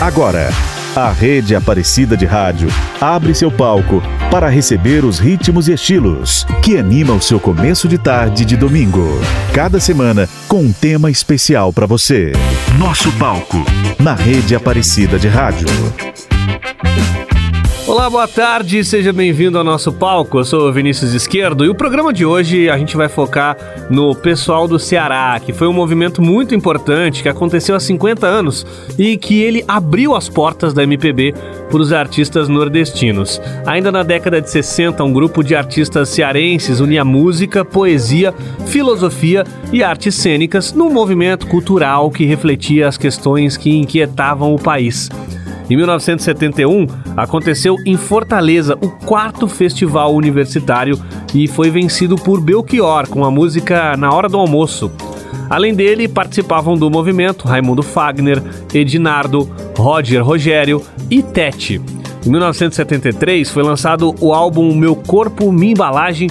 Agora, a Rede Aparecida de Rádio abre seu palco para receber os ritmos e estilos que animam o seu começo de tarde de domingo. Cada semana com um tema especial para você. Nosso palco na Rede Aparecida de Rádio. Olá, boa tarde, seja bem-vindo ao nosso palco. Eu sou Vinícius Esquerdo e o programa de hoje a gente vai focar no pessoal do Ceará, que foi um movimento muito importante que aconteceu há 50 anos e que ele abriu as portas da MPB para os artistas nordestinos. Ainda na década de 60, um grupo de artistas cearenses unia música, poesia, filosofia e artes cênicas num movimento cultural que refletia as questões que inquietavam o país. Em 1971, aconteceu em Fortaleza o quarto festival universitário e foi vencido por Belchior com a música Na Hora do Almoço. Além dele, participavam do movimento Raimundo Fagner, Edinardo, Roger Rogério e Tete. Em 1973 foi lançado o álbum Meu Corpo, Minha Embalagem,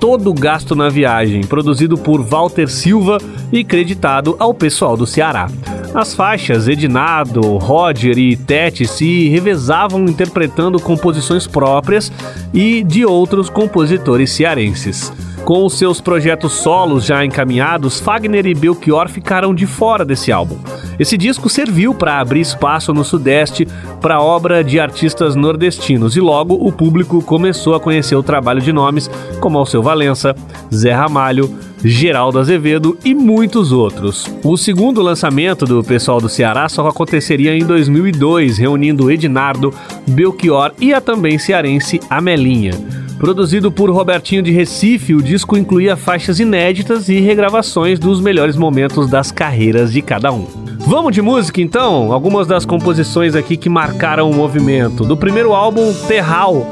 Todo Gasto na Viagem, produzido por Walter Silva e creditado ao pessoal do Ceará. As faixas Edinado, Roger e Tete se revezavam interpretando composições próprias e de outros compositores cearenses. Com os seus projetos solos já encaminhados, Fagner e Belchior ficaram de fora desse álbum. Esse disco serviu para abrir espaço no Sudeste para obra de artistas nordestinos e logo o público começou a conhecer o trabalho de nomes como Alceu Valença, Zé Ramalho, Geraldo Azevedo e muitos outros. O segundo lançamento do pessoal do Ceará só aconteceria em 2002, reunindo Ednardo, Belchior e a também cearense Amelinha. Produzido por Robertinho de Recife, o disco incluía faixas inéditas e regravações dos melhores momentos das carreiras de cada um. Vamos de música então? Algumas das composições aqui que marcaram o movimento. Do primeiro álbum, Terral,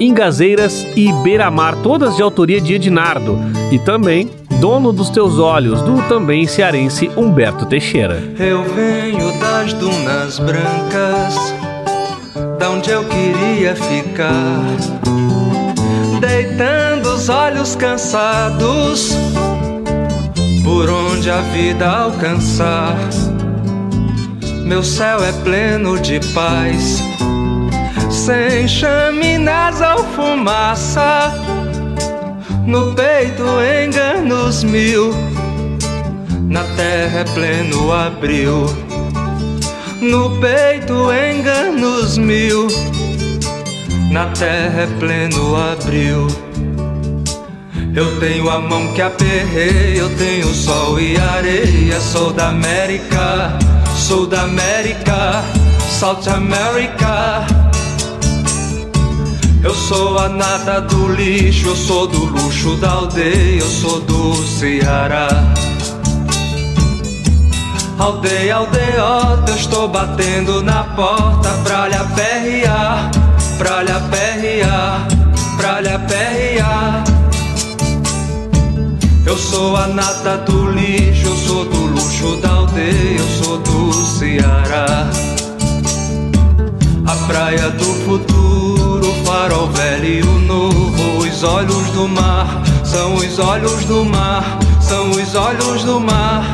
Ingazeiras e Beira-Mar, todas de autoria de Ednardo. E também Dono dos Teus Olhos, do também cearense Humberto Teixeira. Eu venho das dunas brancas, da onde eu queria ficar deitando os olhos cansados por onde a vida alcançar. Meu céu é pleno de paz, sem chaminés ou fumaça. No peito enganos mil, na terra é pleno abril. No peito enganos mil na terra é pleno abril. Eu tenho a mão que aperrei, eu tenho sol e areia. Sou da América, sou da América, South America. Eu sou a nata do lixo, eu sou do luxo da aldeia, eu sou do Ceará. Aldeia, aldeota, eu estou batendo na porta pra lhe aperrear pra lhe aperrear, pra lhe aperrear. Eu sou a nata do lixo, eu sou do luxo da aldeia, eu sou do Ceará. A praia do futuro, o farol velho e o novo, os olhos do mar, são os olhos do mar, são os olhos do mar.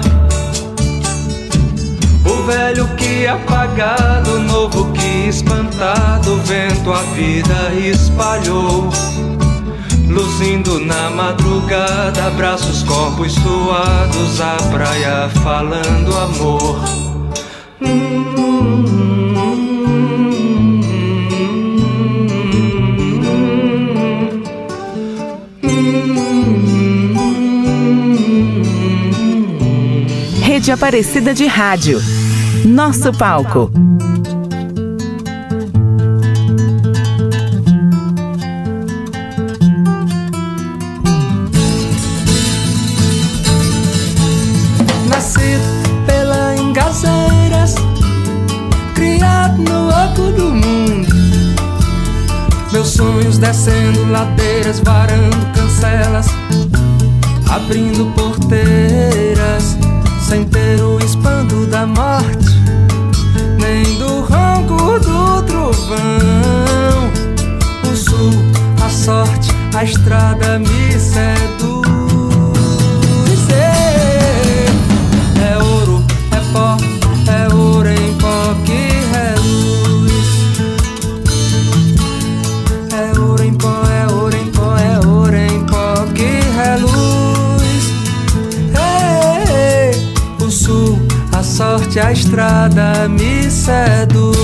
O velho que apagado, novo que espantado, vento a vida espalhou. Luzindo na madrugada, braços, corpos suados, a praia falando amor. Rede Aparecida de Rádio. Nosso palco. Nascido pela Engazeiras, criado no oco do mundo. Meus sonhos descendo ladeiras, varando cancelas, abrindo porteiras, sem ter o espando da morte, a estrada me seduz. É ouro, é pó, é ouro em pó que reluz. É ouro em pó, é ouro em pó, é ouro em pó que reluz. É, o sul, a sorte, a estrada me seduz.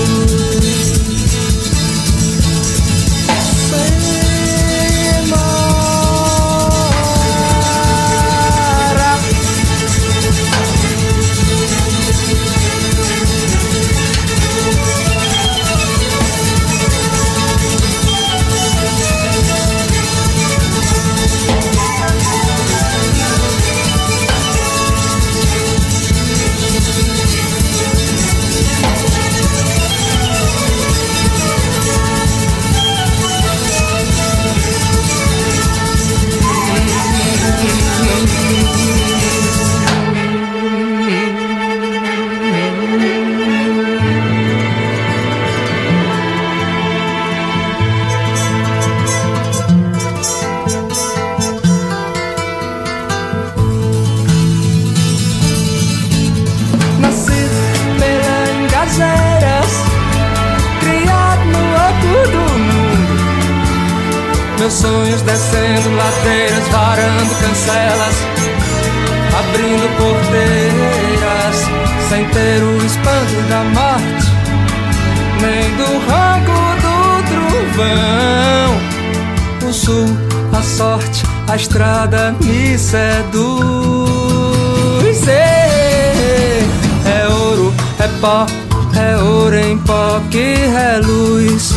Que reluz.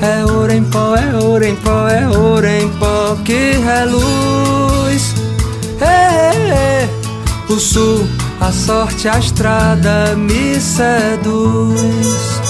É ouro em pó, é ouro em pó, é ouro em pó que reluz. É, o sul, a sorte, a estrada me seduz.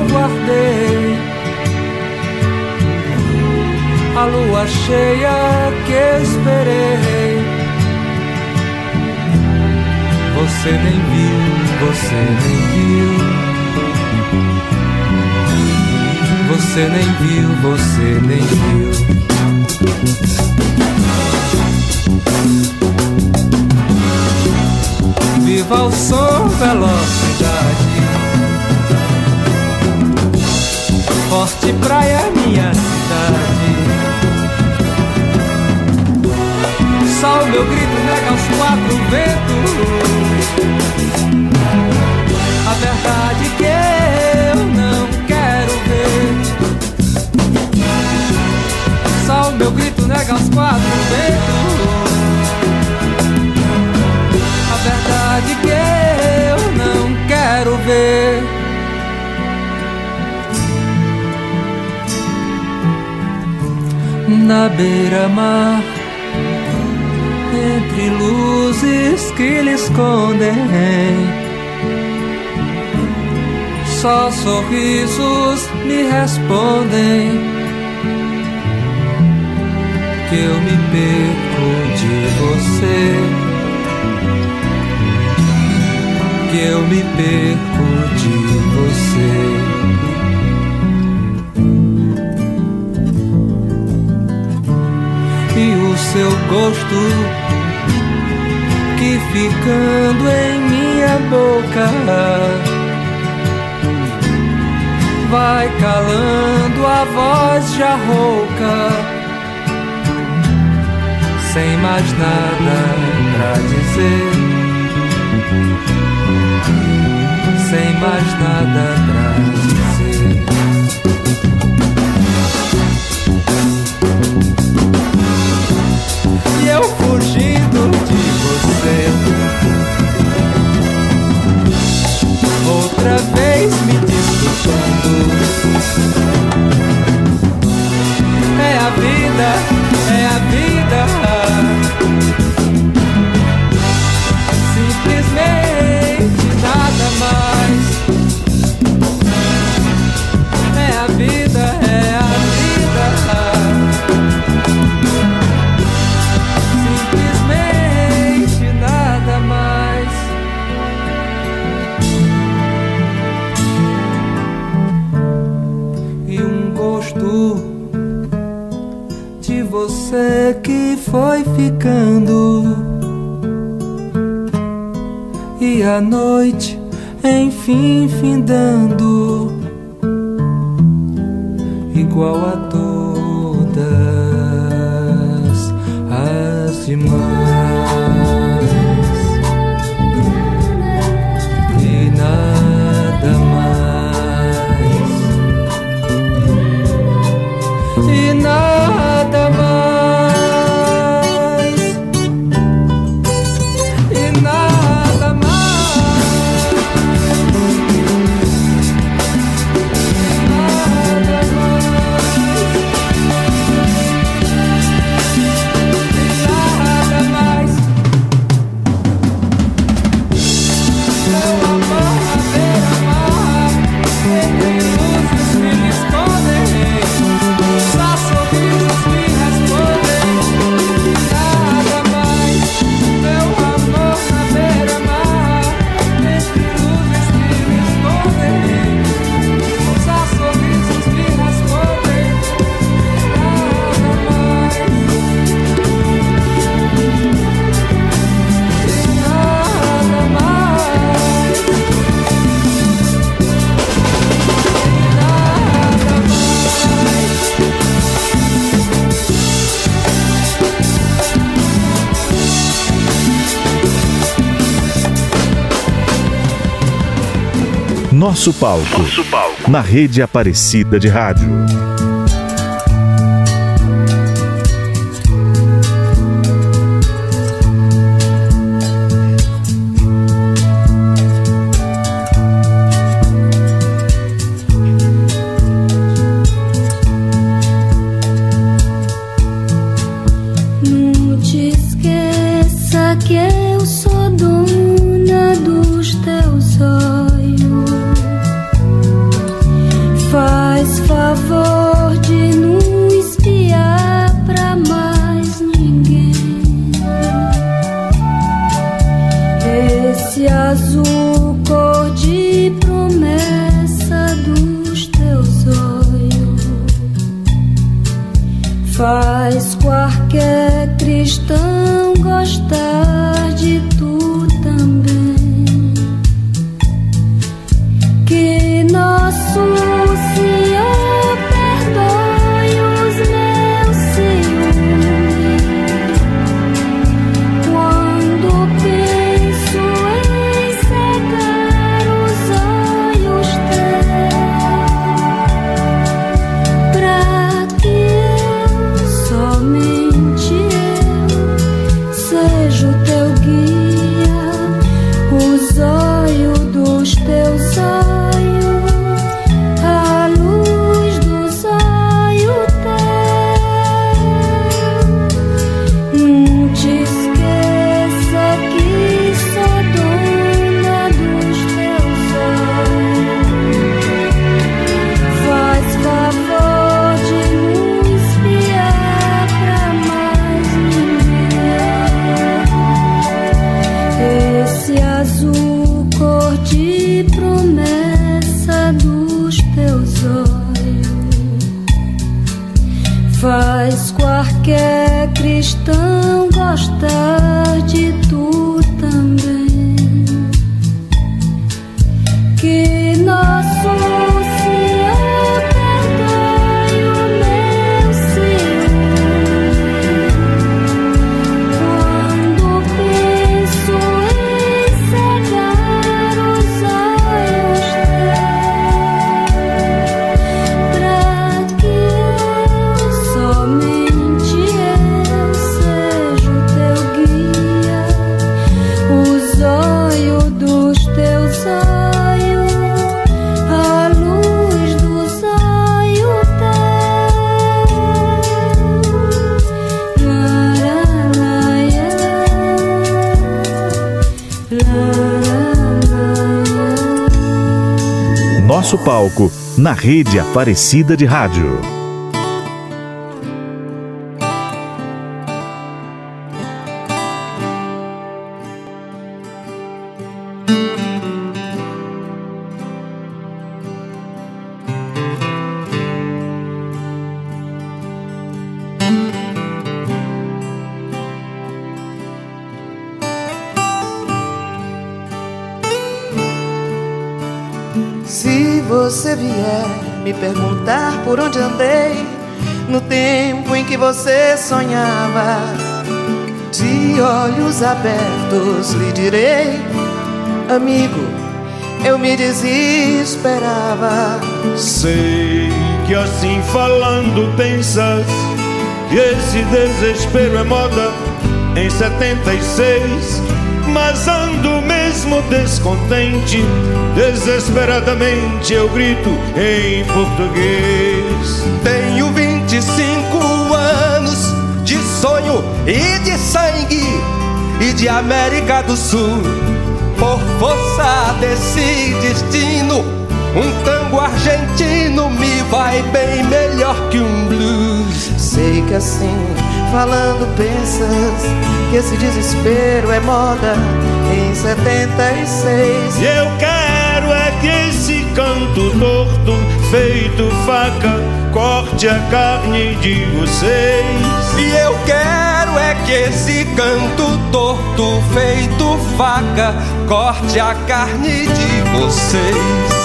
eu guardei. A lua cheia que esperei. Você nem viu, você nem viu. Você nem viu, você nem viu. Viva o som, velocidade. forte praia é minha cidade. Só o meu grito nega os quatro ventos. A verdade que eu não quero ver. Só o meu grito nega os quatro ventos. A verdade que eu não quero ver. Na beira-mar, entre luzes que lhe escondem. Só sorrisos me respondem que eu me perco de você. Que eu me perco de você. seu gosto que ficando em minha boca vai calando a voz já rouca sem mais nada pra dizer sem mais nada pra dizer. outra vez me disputando. É a vida, é a vida. ficando e a noite enfim findando. Nosso palco. Nosso palco. Na rede Aparecida de Rádio. Nosso palco na rede Aparecida de Rádio. Você sonhava, de olhos abertos lhe direi, amigo, eu me desesperava. Sei que assim falando pensas que esse desespero é moda em 76 mas ando mesmo descontente. Desesperadamente eu grito em português. Tenho 25 anos de sonho e de sangue e de América do Sul. Por força desse destino, um tango argentino me vai bem melhor que um blues. Sei que assim falando pensas que esse desespero é moda em 76. E eu quero é que esse canto torto, feito faca, corte a carne de vocês. E eu quero é que esse canto torto, feito faca, corte a carne de vocês.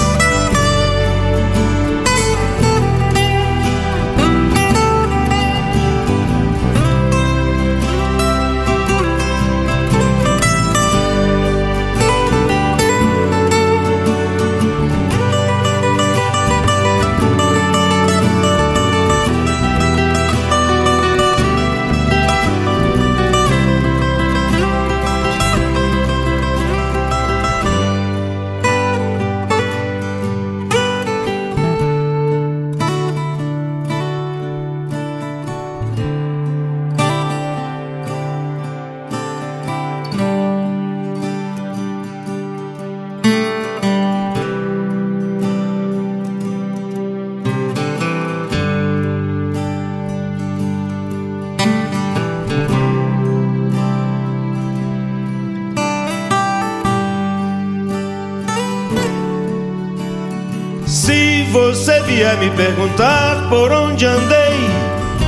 Vier me perguntar por onde andei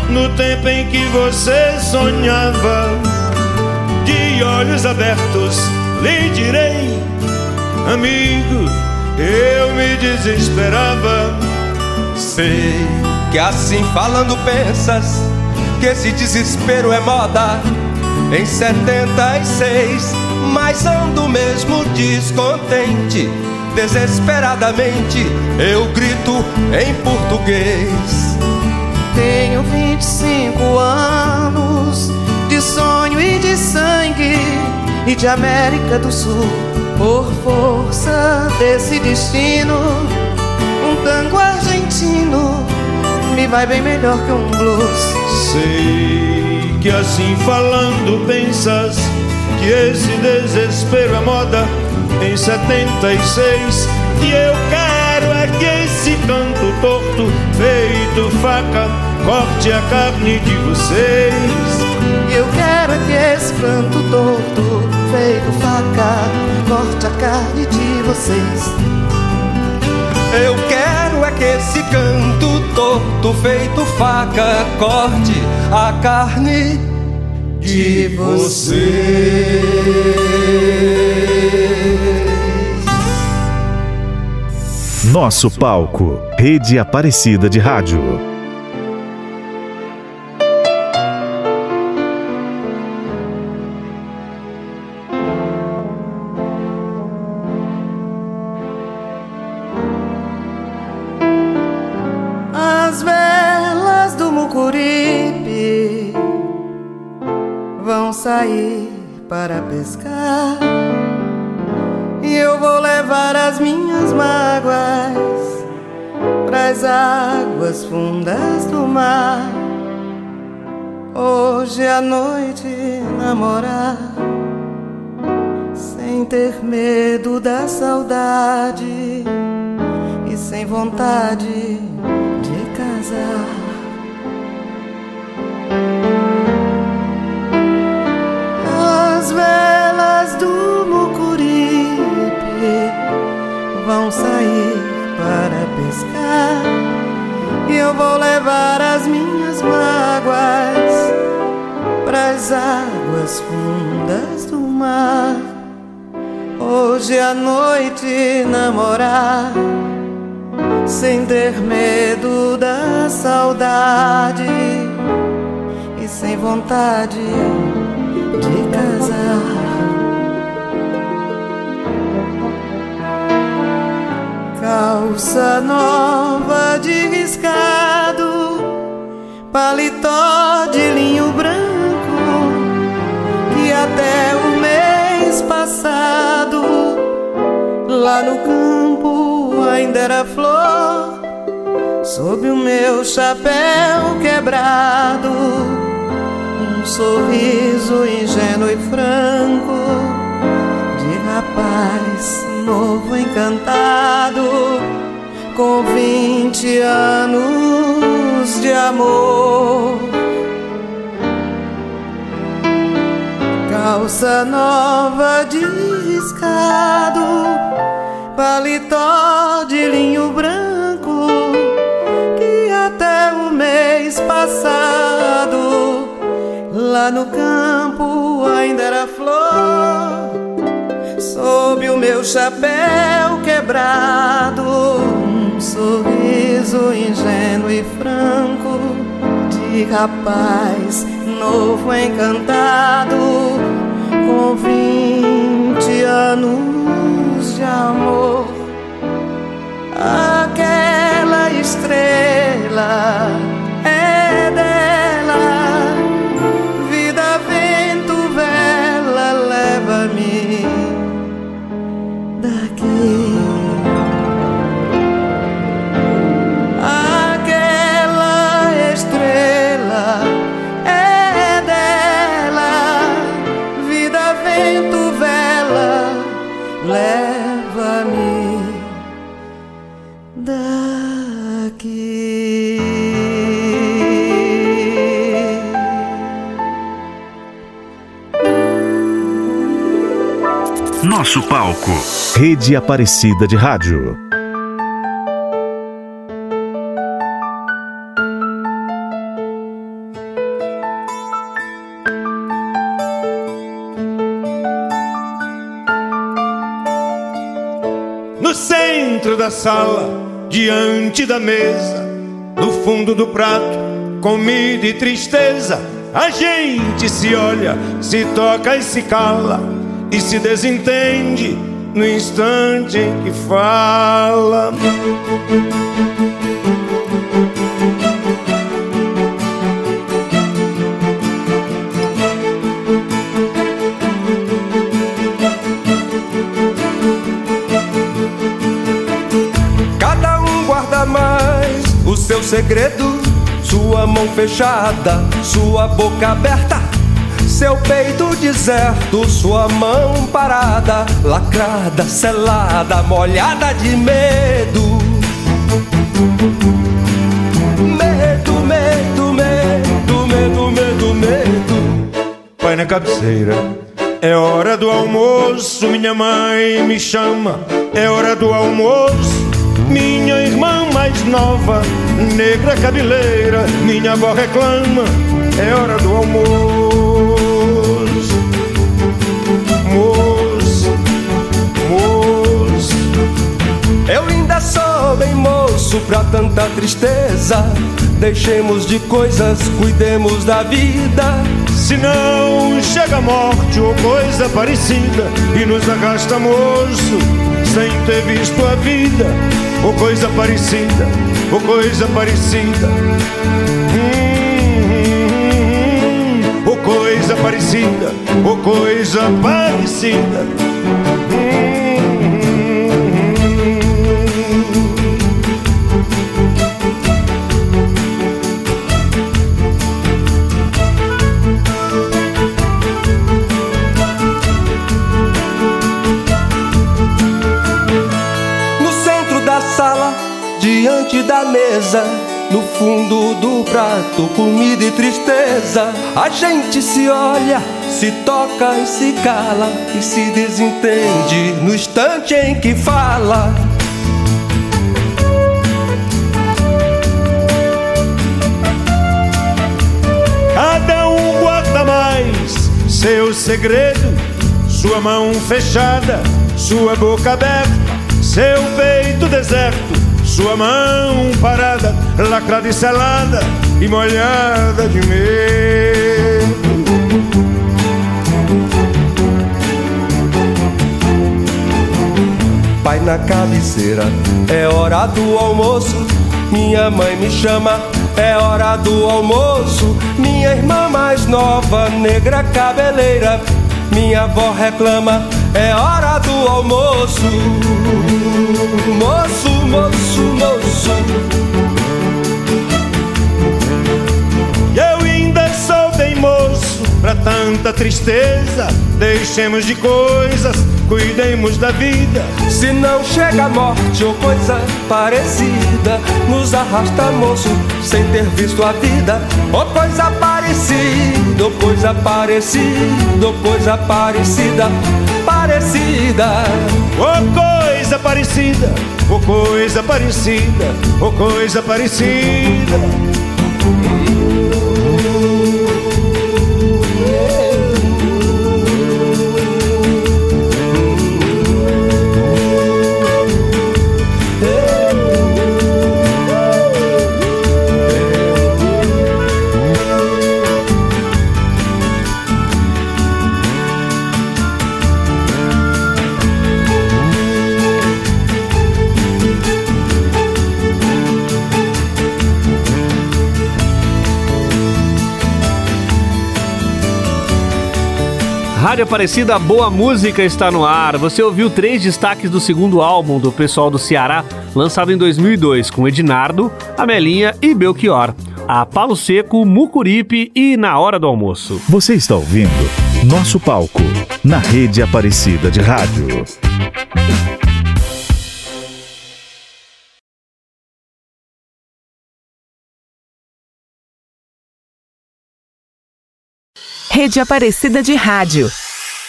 no tempo em que você sonhava, de olhos abertos lhe direi, amigo, eu me desesperava. Sei que assim falando pensas que esse desespero é moda em 76, mas ando mesmo descontente desesperadamente eu grito em português. Tenho 25 anos de sonho e de sangue e de América do Sul. Por força desse destino, um tango argentino me vai bem melhor que um blues. Sei que assim falando pensas que esse desespero é moda em 76 E eu quero é que esse canto torto Feito faca corte a carne de vocês. E eu quero é que esse canto torto Feito faca corte a carne de vocês. Eu quero é que esse canto torto feito faca corte a carne de você. Nosso palco, Rede Aparecida de Rádio. Para pescar e eu vou levar as minhas mágoas pras águas fundas do mar. Hoje à noite namorar, sem ter medo da saudade e e sem vontade de casar. Velas do Mucuripe vão sair para pescar e eu vou levar as minhas mágoas para as águas fundas do mar. Hoje à noite namorar, sem ter medo da saudade e sem vontade de casar. Calça nova de riscado, paletó de linho branco, que até o mês passado, lá no campo ainda era flor, sob o meu chapéu quebrado, um sorriso ingênuo e franco de rapaz novo encantado com vinte anos de amor. Calça nova de riscado, paletó de linho branco que até o mês passado lá no campo ainda era flor sob o meu chapéu quebrado, um sorriso ingênuo e franco de rapaz novo encantado, com vinte anos de amor. Aquela estrela Nosso palco. Rede Aparecida de Rádio. No centro da sala, diante da mesa, no fundo do prato, comida e tristeza. A gente se olha, se toca e se cala, e se desentende no instante em que fala. Cada um guarda mais o seu segredo, sua mão fechada, sua boca aberta, seu peito deserto, sua mão parada, lacrada, selada, molhada de medo. Medo, medo, medo, medo, medo, medo. Pai na cabeceira. É hora do almoço, minha mãe me chama. É hora do almoço, minha irmã mais nova, negra cabeleira, minha avó reclama. É hora do almoço, sou bem moço pra tanta tristeza. Deixemos de coisas, cuidemos da vida. Se não chega a morte ou coisa parecida e nos arrasta moço sem ter visto a vida ou coisa parecida, ou coisa parecida. Hum, hum, hum, ou coisa parecida, ou coisa parecida. Mesa, no fundo do prato, comida e tristeza. A gente se olha, se toca e se cala e se desentende no instante em que fala. Cada um guarda mais seu segredo, sua mão fechada, sua boca aberta, seu peito deserto, sua mão parada, lacrada e selada e molhada de medo. Pai na cabeceira, é hora do almoço. Minha mãe me chama, é hora do almoço. Minha irmã mais nova, negra cabeleira. Minha avó reclama, é hora do almoço. Moço, moço, moço. E eu ainda sou bem moço pra tanta tristeza. Deixemos de coisas, cuidemos da vida. Se não chega a morte ou coisa parecida, nos arrasta, moço, sem ter visto a vida. Ou coisa parecida, ou coisa parecida, ou coisa parecida, parecida. Ô coisa parecida, ô coisa parecida, ô coisa parecida. Rádio Aparecida, boa música está no ar. Você ouviu três destaques do segundo álbum do pessoal do Ceará, lançado em 2002, com Ednardo, Amelinha e Belchior. A Palo Seco, Mucuripe e Na Hora do Almoço. Você está ouvindo Nosso Palco, na rede Aparecida de Rádio. Rede Aparecida de Rádio.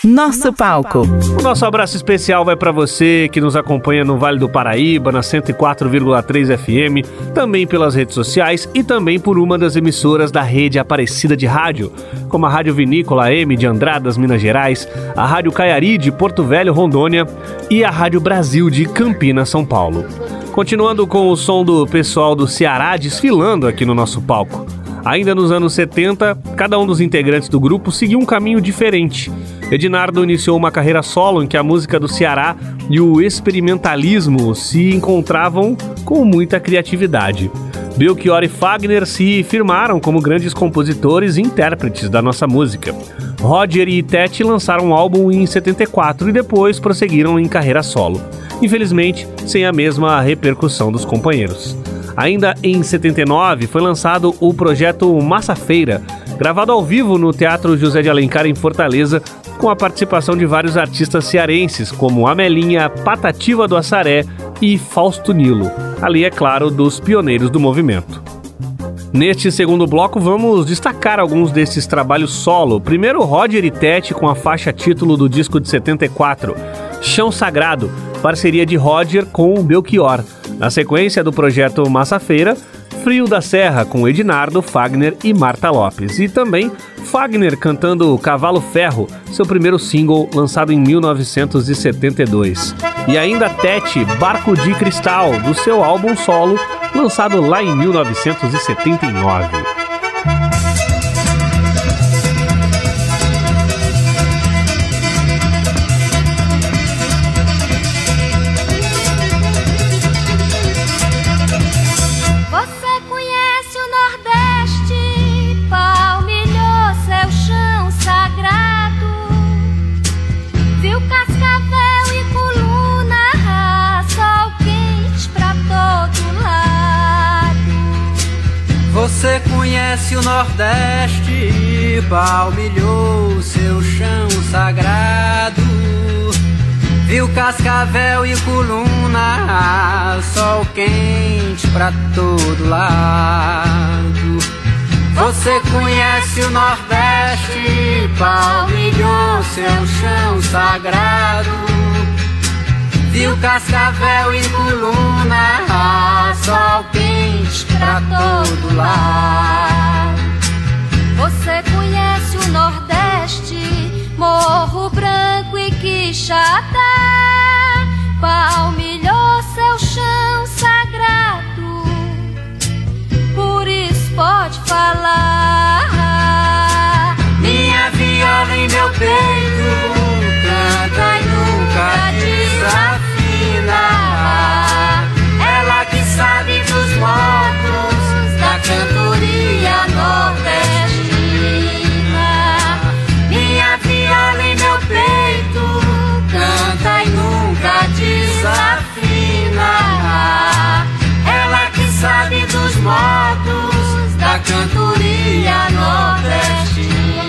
Nosso palco. O nosso abraço especial vai para você que nos acompanha no Vale do Paraíba, na 104,3 FM, também pelas redes sociais e também por uma das emissoras da rede Aparecida de Rádio, como a Rádio Vinícola M de Andradas, Minas Gerais, a Rádio Caiari de Porto Velho, Rondônia e a Rádio Brasil de Campinas, São Paulo. Continuando com o som do pessoal do Ceará desfilando aqui no nosso palco. Ainda nos anos 70, cada um dos integrantes do grupo seguiu um caminho diferente. Ednardo iniciou uma carreira solo em que a música do Ceará e o experimentalismo se encontravam com muita criatividade. Belchior e Fagner se firmaram como grandes compositores e intérpretes da nossa música. Roger e Tete lançaram um álbum em 74 e depois prosseguiram em carreira solo. Infelizmente, sem a mesma repercussão dos companheiros. Ainda em 79 foi lançado o projeto Massa Feira, gravado ao vivo no Teatro José de Alencar em Fortaleza, com a participação de vários artistas cearenses, como Amelinha, Patativa do Assaré e Fausto Nilo, ali é claro dos pioneiros do movimento. Neste segundo bloco, vamos destacar alguns desses trabalhos solo. Primeiro, Roger e Tete com a faixa título do disco de 74, Chão Sagrado, parceria de Roger com o Belchior. Na sequência do projeto Massa Feira, Frio da Serra com Ednardo, Fagner e Marta Lopes. E também Fagner cantando Cavalo Ferro, seu primeiro single lançado em 1972. E ainda Tete, Barco de Cristal, do seu álbum solo, lançado lá em 1979. Nordeste, palmilhou seu chão sagrado. Viu cascavel e coluna, sol quente pra todo lado. Você conhece o Nordeste, palmilhou seu chão sagrado. Viu cascavel e coluna, sol quente pra todo lado. Você conhece o Nordeste, Morro Branco e Quixadá. Palmilhou seu chão sagrado, por isso pode falar. Minha viola em meu peito sabe dos modos da cantoria nordestina.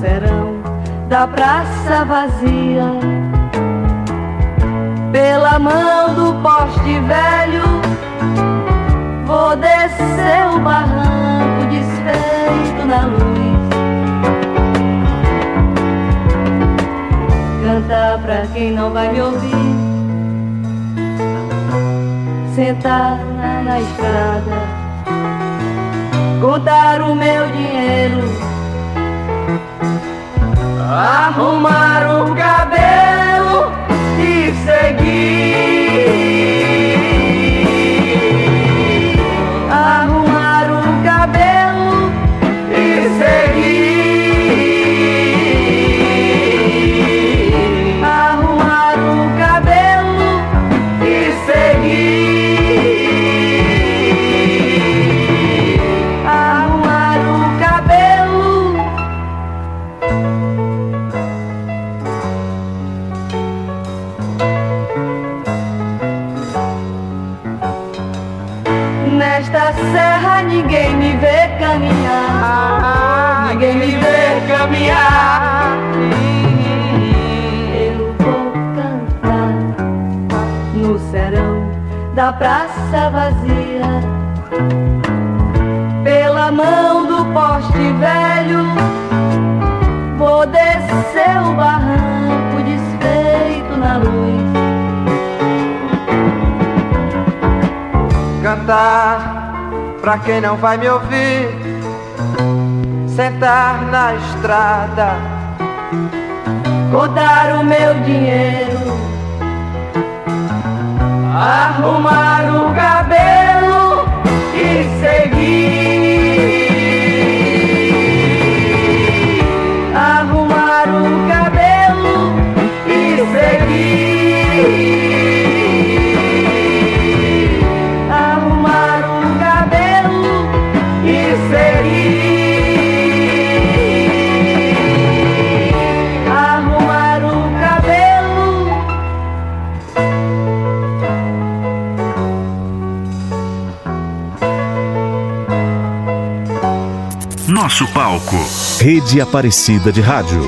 Serão da praça vazia. Pela mão do poste velho, vou descer o barranco desfeito na luz. Cantar pra quem não vai me ouvir. Sentar na, na estrada, contar o meu dinheiro, arrumar o cabelo e seguir. Da praça vazia. Pela mão do poste velho, vou descer o barranco desfeito na luz. Cantar pra quem não vai me ouvir. Sentar na estrada, contar o meu dinheiro, arrumar o cabelo e seguir. Nosso palco. Rede Aparecida de Rádio.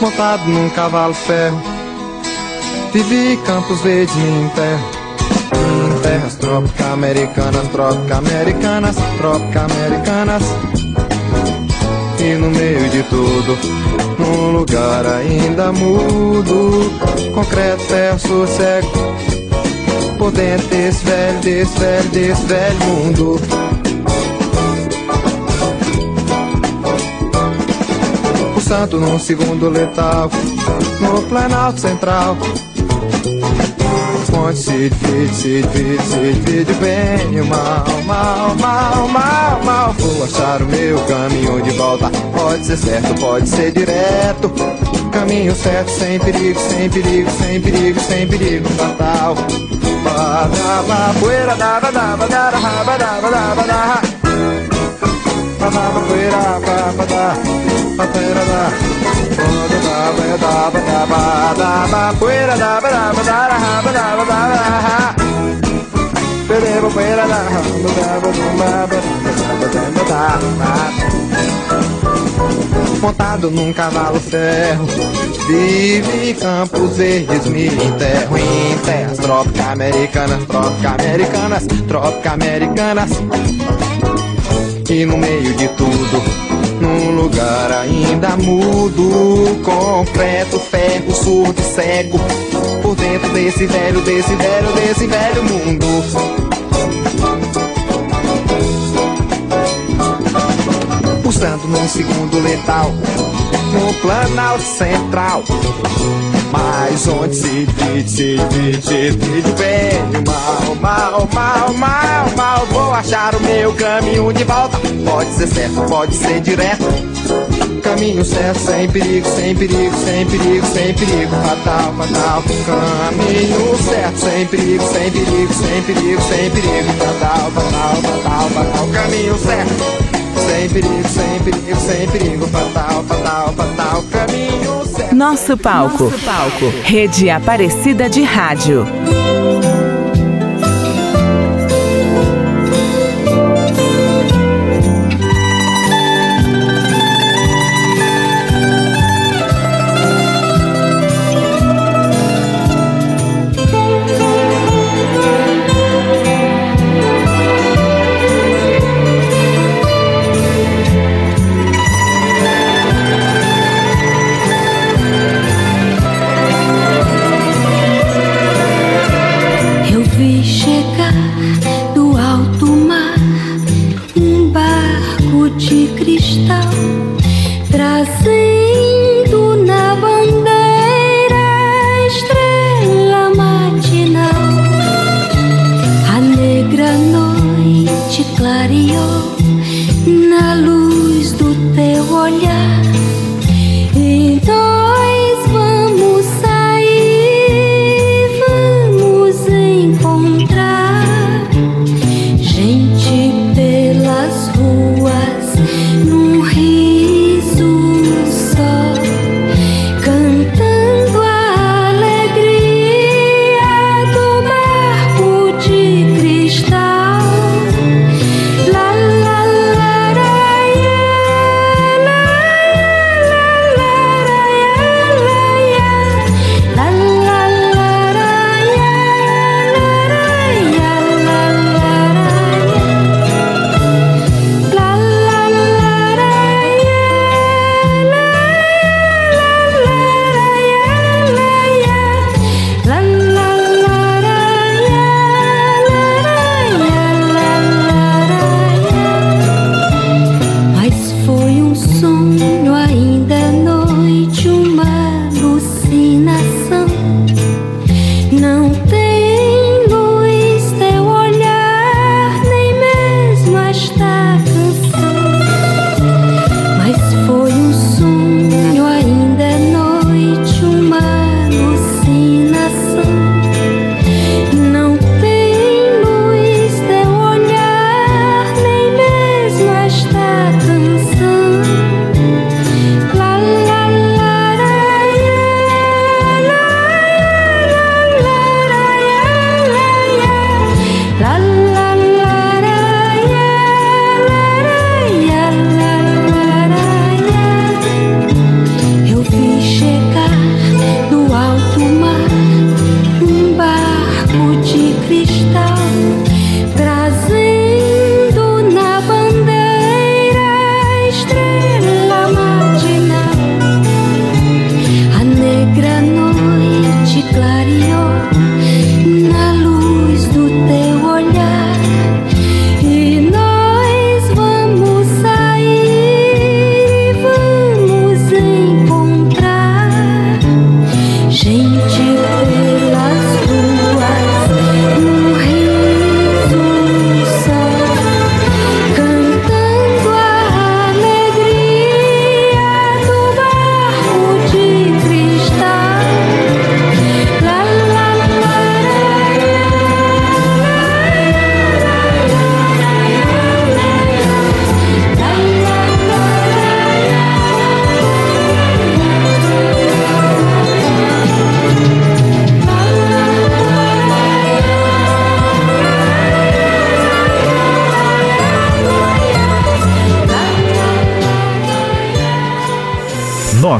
Montado num cavalo ferro, vivi campos verdes, me enterro. Em terras trópicas americanas, trópicas americanas, trópicas americanas. E no meio de tudo, num lugar ainda mudo, concreto, ferro, sossego desse velho, desse velho mundo. O santo num segundo letal, no Planalto Central. Onde se divide, se divide, se divide bem e o mal, mal, mal, mal, mal. Vou achar o meu caminho de volta. Pode ser certo, pode ser direto. Caminho certo, sem perigo, sem perigo, sem perigo, sem perigo fatal. Badaba, poeira, daba, daba, dara, raba, daba, daba, da. Badaba, poeira, baba, da. Poeira, da. Quando daba, daba, daba, daba, poeira, daba, daba, dara, raba, daba, daba, Pereba, poeira, da, raba, daba, daba, daba, daba, daba, montado num cavalo ferro. Vive em campos verdes, me enterro em terras trópicas americanas, trópicas americanas, trópicas americanas. E no meio de tudo, num lugar ainda mudo, concreto, ferro, surdo e cego. Por dentro desse velho, desse velho, desse velho mundo. Pulsando num segundo letal no Planalto Central. Mas onde se divide, se divide, se divide bem mal, mal, mal, mal, mal. Vou achar o meu caminho de volta. Pode ser certo, pode ser direto. Caminho certo, sem perigo, sem perigo, sem perigo, sem perigo. Fatal, fatal. Caminho certo, sem perigo, sem perigo, sem perigo, sem perigo. Fatal, fatal, fatal, fatal. Caminho certo sem perigo, sem perigo, sem perigo, fatal, fatal, fatal, caminho certo. Nosso palco. Nosso palco. Rede Aparecida de Rádio.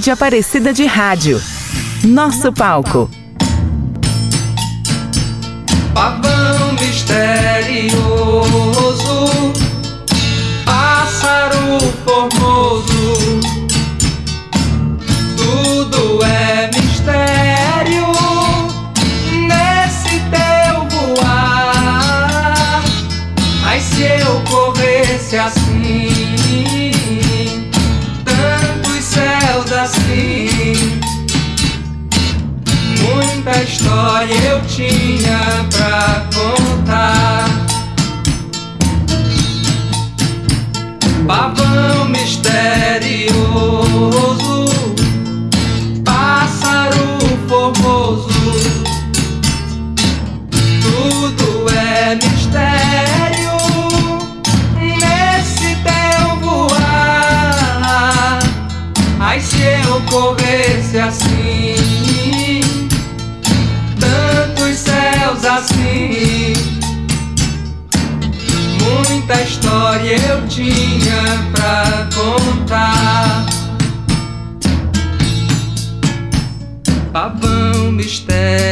de Aparecida de Rádio. Nosso palco. Pavão misterioso.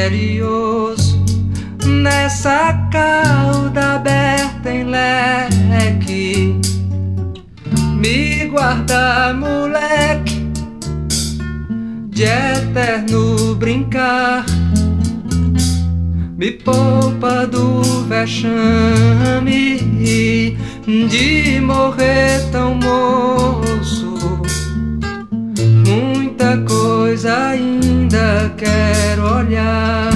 Misterioso nessa cauda aberta em leque. Me guarda, moleque, de eterno brincar. Me poupa do vexame de morrer tão moço. Coisa ainda quero olhar.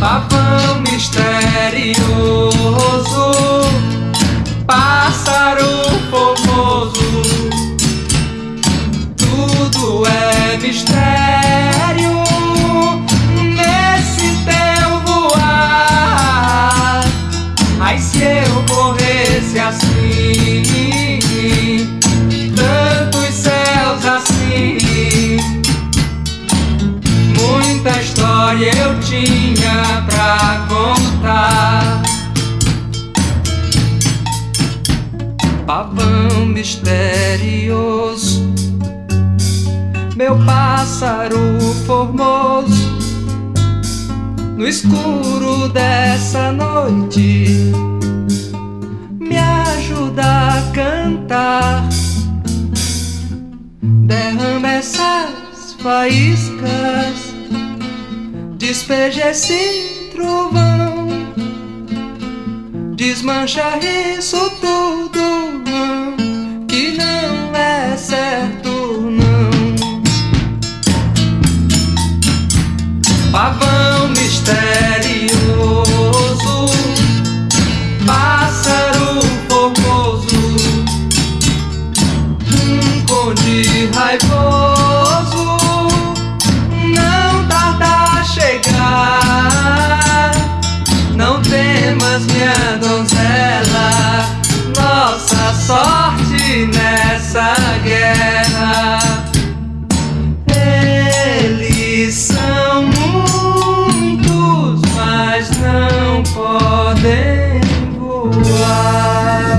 Pavão misterioso, pássaro formoso, tudo é mistério nesse teu voar. Ai, se eu corresse assim, história eu tinha pra contar. Pavão misterioso, meu pássaro formoso, no escuro dessa noite, me ajuda a cantar. Derrama essas faíscas despeja esse trovão, desmancha isso tudo que não é certo não. Pavão misterioso,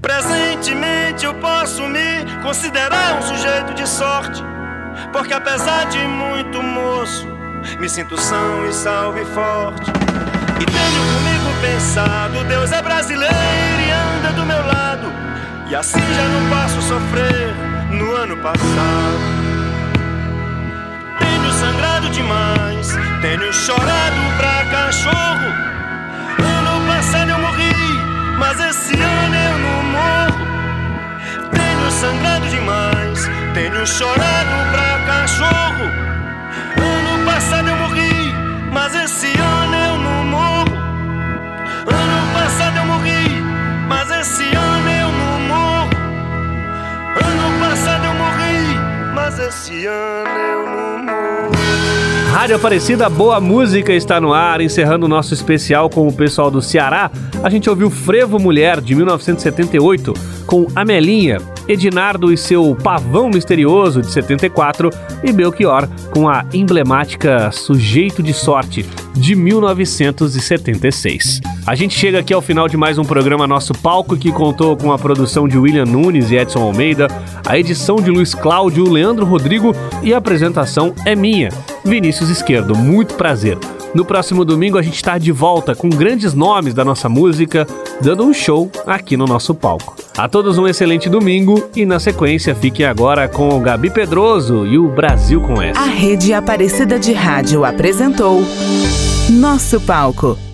Presentemente eu posso me considerar um sujeito de sorte, Porque apesar de muito moço, me sinto são e salve forte. E tenho comigo pensado, Deus é brasileiro e anda do meu lado. E assim já não passo sofrer no ano passado. Tenho sangrado demais, tenho chorado pra cachorro. Ano passado eu morri, mas esse ano eu não. Tenho sangrado demais, tenho chorado pra cachorro. Ano passado eu morri, mas esse ano eu não morro. Ano passado eu morri, mas esse ano eu não morro. Ano passado eu morri, mas esse ano eu não morro. Rádio Aparecida, boa música está no ar, encerrando o nosso especial com o pessoal do Ceará. A gente ouviu Frevo Mulher de 1978 com Amelinha, Edinardo e seu Pavão Misterioso de 74 e Belchior com a emblemática Sujeito de Sorte de 1976. A gente chega aqui ao final de mais um programa Nosso Palco que contou com a produção de William Nunes e Edson Almeida, a edição de Luiz Cláudio, Leandro Rodrigo e a apresentação é minha, Vinícius Esquerdo. Muito prazer. No próximo domingo a gente está de volta com grandes nomes da nossa música, dando um show aqui no nosso palco. A todos um excelente domingo e na sequência fiquem agora com o Gabi Pedroso e o Brasil com S. A Rede Aparecida de Rádio apresentou Nosso Palco.